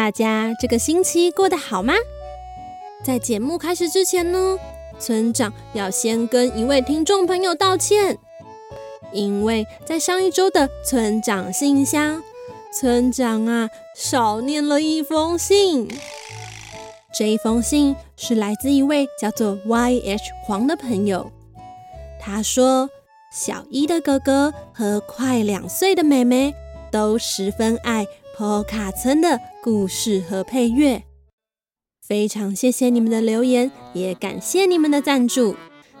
大家这个星期过得好吗？在节目开始之前呢，村长要先跟一位听众朋友道歉，因为在上一周的村长信箱，村长啊少念了一封信。这一封信是来自一位叫做 YH 黄的朋友，他说小一的哥哥和快两岁的妹妹都十分爱坡卡村的故事和配乐。非常谢谢你们的留言，也感谢你们的赞助，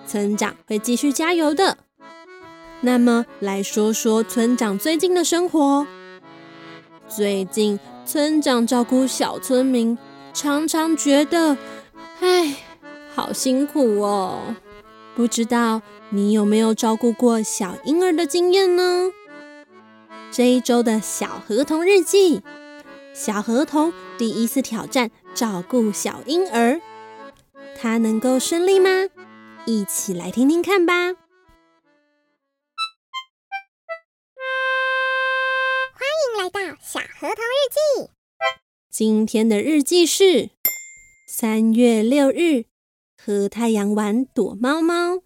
村长会继续加油的。那么来说说村长最近的生活。最近村长照顾小村民，常常觉得，唉，好辛苦哦。不知道你有没有照顾过小婴儿的经验呢？这一周的小河童日记。小河童第一次挑战照顾小婴儿，他能够顺利吗？一起来听听看吧。欢迎来到小河童日记。今天的日记是三月六日，和太阳玩躲猫猫。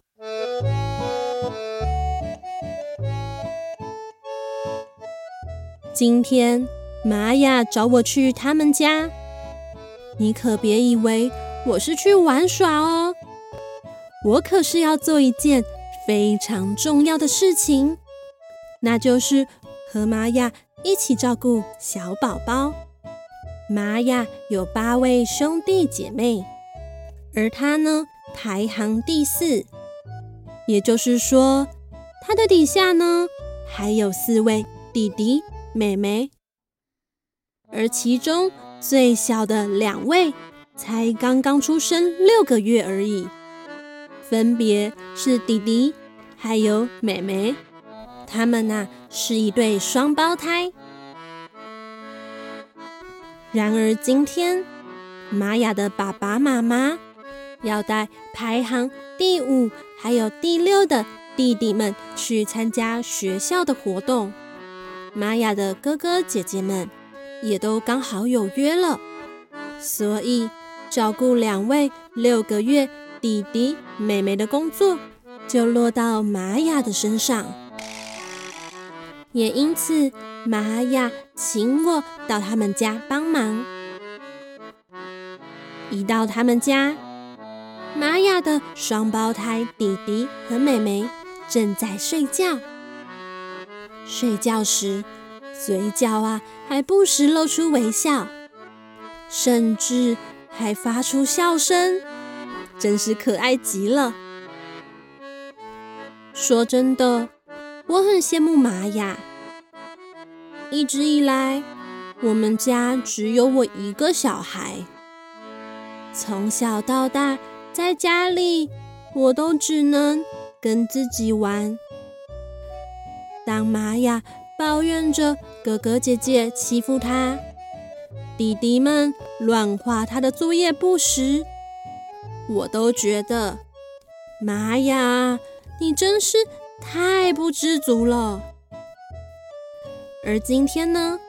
今天。玛雅找我去他们家，你可别以为我是去玩耍哦，我可是要做一件非常重要的事情，那就是和玛雅一起照顾小宝宝。玛雅有八位兄弟姐妹，而她呢，排行第四，也就是说，她的底下呢还有四位弟弟妹妹。而其中最小的两位才刚刚出生六个月而已，分别是弟弟还有妹妹，他们呐、是一对双胞胎。然而今天，玛雅的爸爸妈妈要带排行第五还有第六的弟弟们去参加学校的活动，玛雅的哥哥姐姐们。也都刚好有约了，所以照顾两位六个月弟弟妹妹的工作就落到玛雅的身上。也因此，玛雅请我到他们家帮忙。一到他们家，玛雅的双胞胎弟弟和妹妹正在睡觉。睡觉时，嘴角啊，还不时露出微笑，甚至还发出笑声，真是可爱极了。说真的，我很羡慕玛雅。一直以来，我们家只有我一个小孩，从小到大，在家里我都只能跟自己玩。当玛雅。抱怨着哥哥姐姐欺负他，弟弟们乱画他的作业簿时，我都觉得妈呀，你真是太不知足了。而今天呢，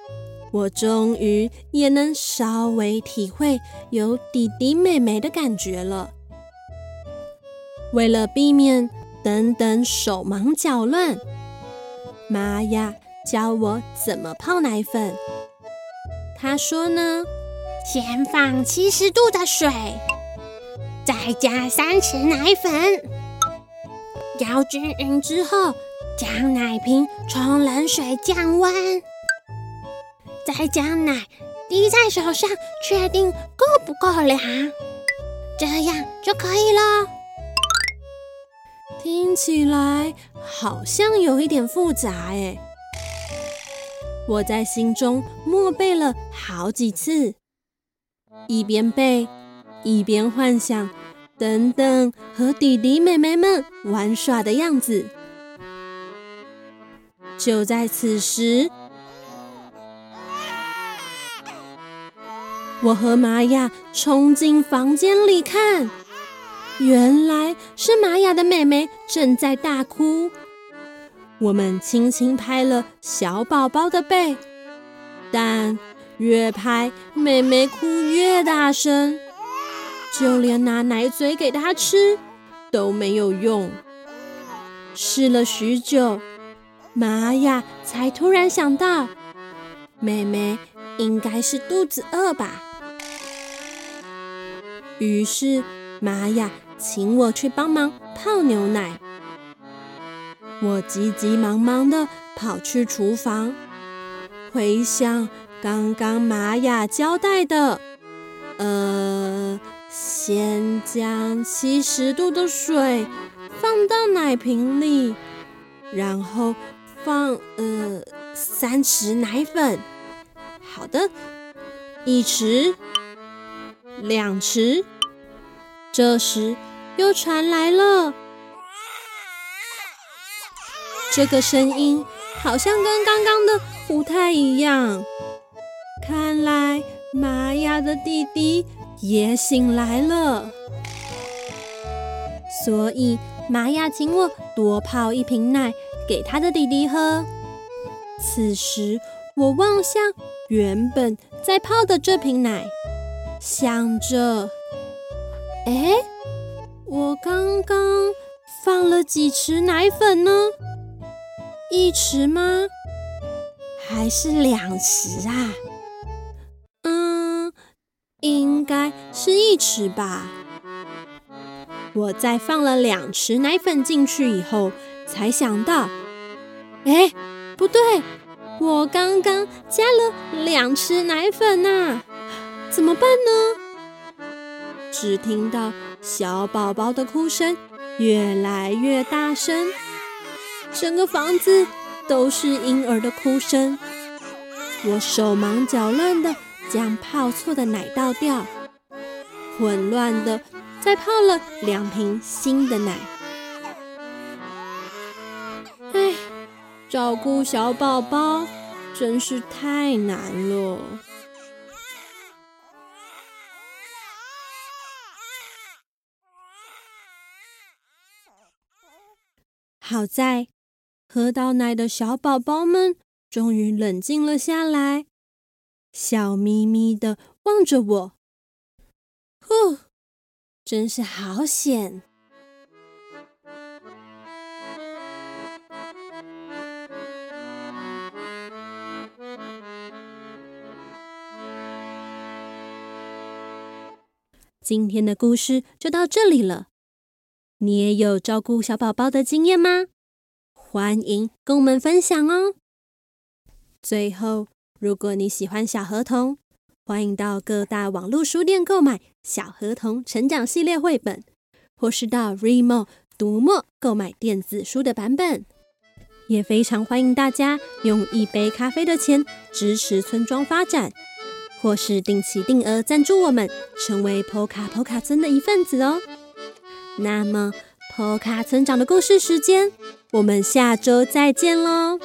我终于也能稍微体会有弟弟妹妹的感觉了。为了避免等等手忙脚乱，妈呀。教我怎么泡奶粉。他说呢，先放七十度的水，再加三匙奶粉，摇均匀之后，将奶瓶冲冷水降温，再将奶滴在手上，确定够不够凉，这样就可以了。听起来好像有一点复杂哎。我在心中默背了好几次，一边背，一边幻想等等和弟弟妹妹们玩耍的样子。就在此时，我和玛雅冲进房间里看，原来是玛雅的妹妹正在大哭。我们轻轻拍了小宝宝的背，但越拍妹妹哭越大声，就连拿奶嘴给她吃都没有用。试了许久，玛雅才突然想到，妹妹应该是肚子饿吧。于是，玛雅请我去帮忙泡牛奶。我急急忙忙地跑去厨房，回想刚刚玛雅交代的，呃，先将七十度的水放到奶瓶里，然后放呃三匙奶粉。好的，一匙。两匙，这时又传来了这个声音，好像跟刚刚的不太一样。看来玛雅的弟弟也醒来了，所以玛雅请我多泡一瓶奶给他的弟弟喝。此时我望向原本在泡的这瓶奶。想着，哎，我刚刚放了几匙奶粉呢？一匙吗？还是两匙啊？嗯，应该是一匙吧。我在放了两匙奶粉进去以后，才想到，哎，不对，我刚刚加了两匙奶粉呐。怎么办呢？只听到小宝宝的哭声越来越大声，整个房子都是婴儿的哭声。我手忙脚乱的将泡错的奶倒掉，混乱的再泡了两瓶新的奶。唉，照顾小宝宝真是太难了。好在喝到奶的小宝宝们终于冷静了下来，笑眯眯的望着我。呼，真是好险！今天的故事就到这里了。你也有照顾小宝宝的经验吗？欢迎跟我们分享哦。最后，如果你喜欢小河童，欢迎到各大网络书店购买《小河童成长系列》绘本，或是到 Remo 读墨购买电子书的版本。也非常欢迎大家用一杯咖啡的钱支持村庄发展，或是定期定额赞助我们，成为 Poca Poca 村的一份子哦。那么，Poka 村长的故事时间，我们下周再见喽。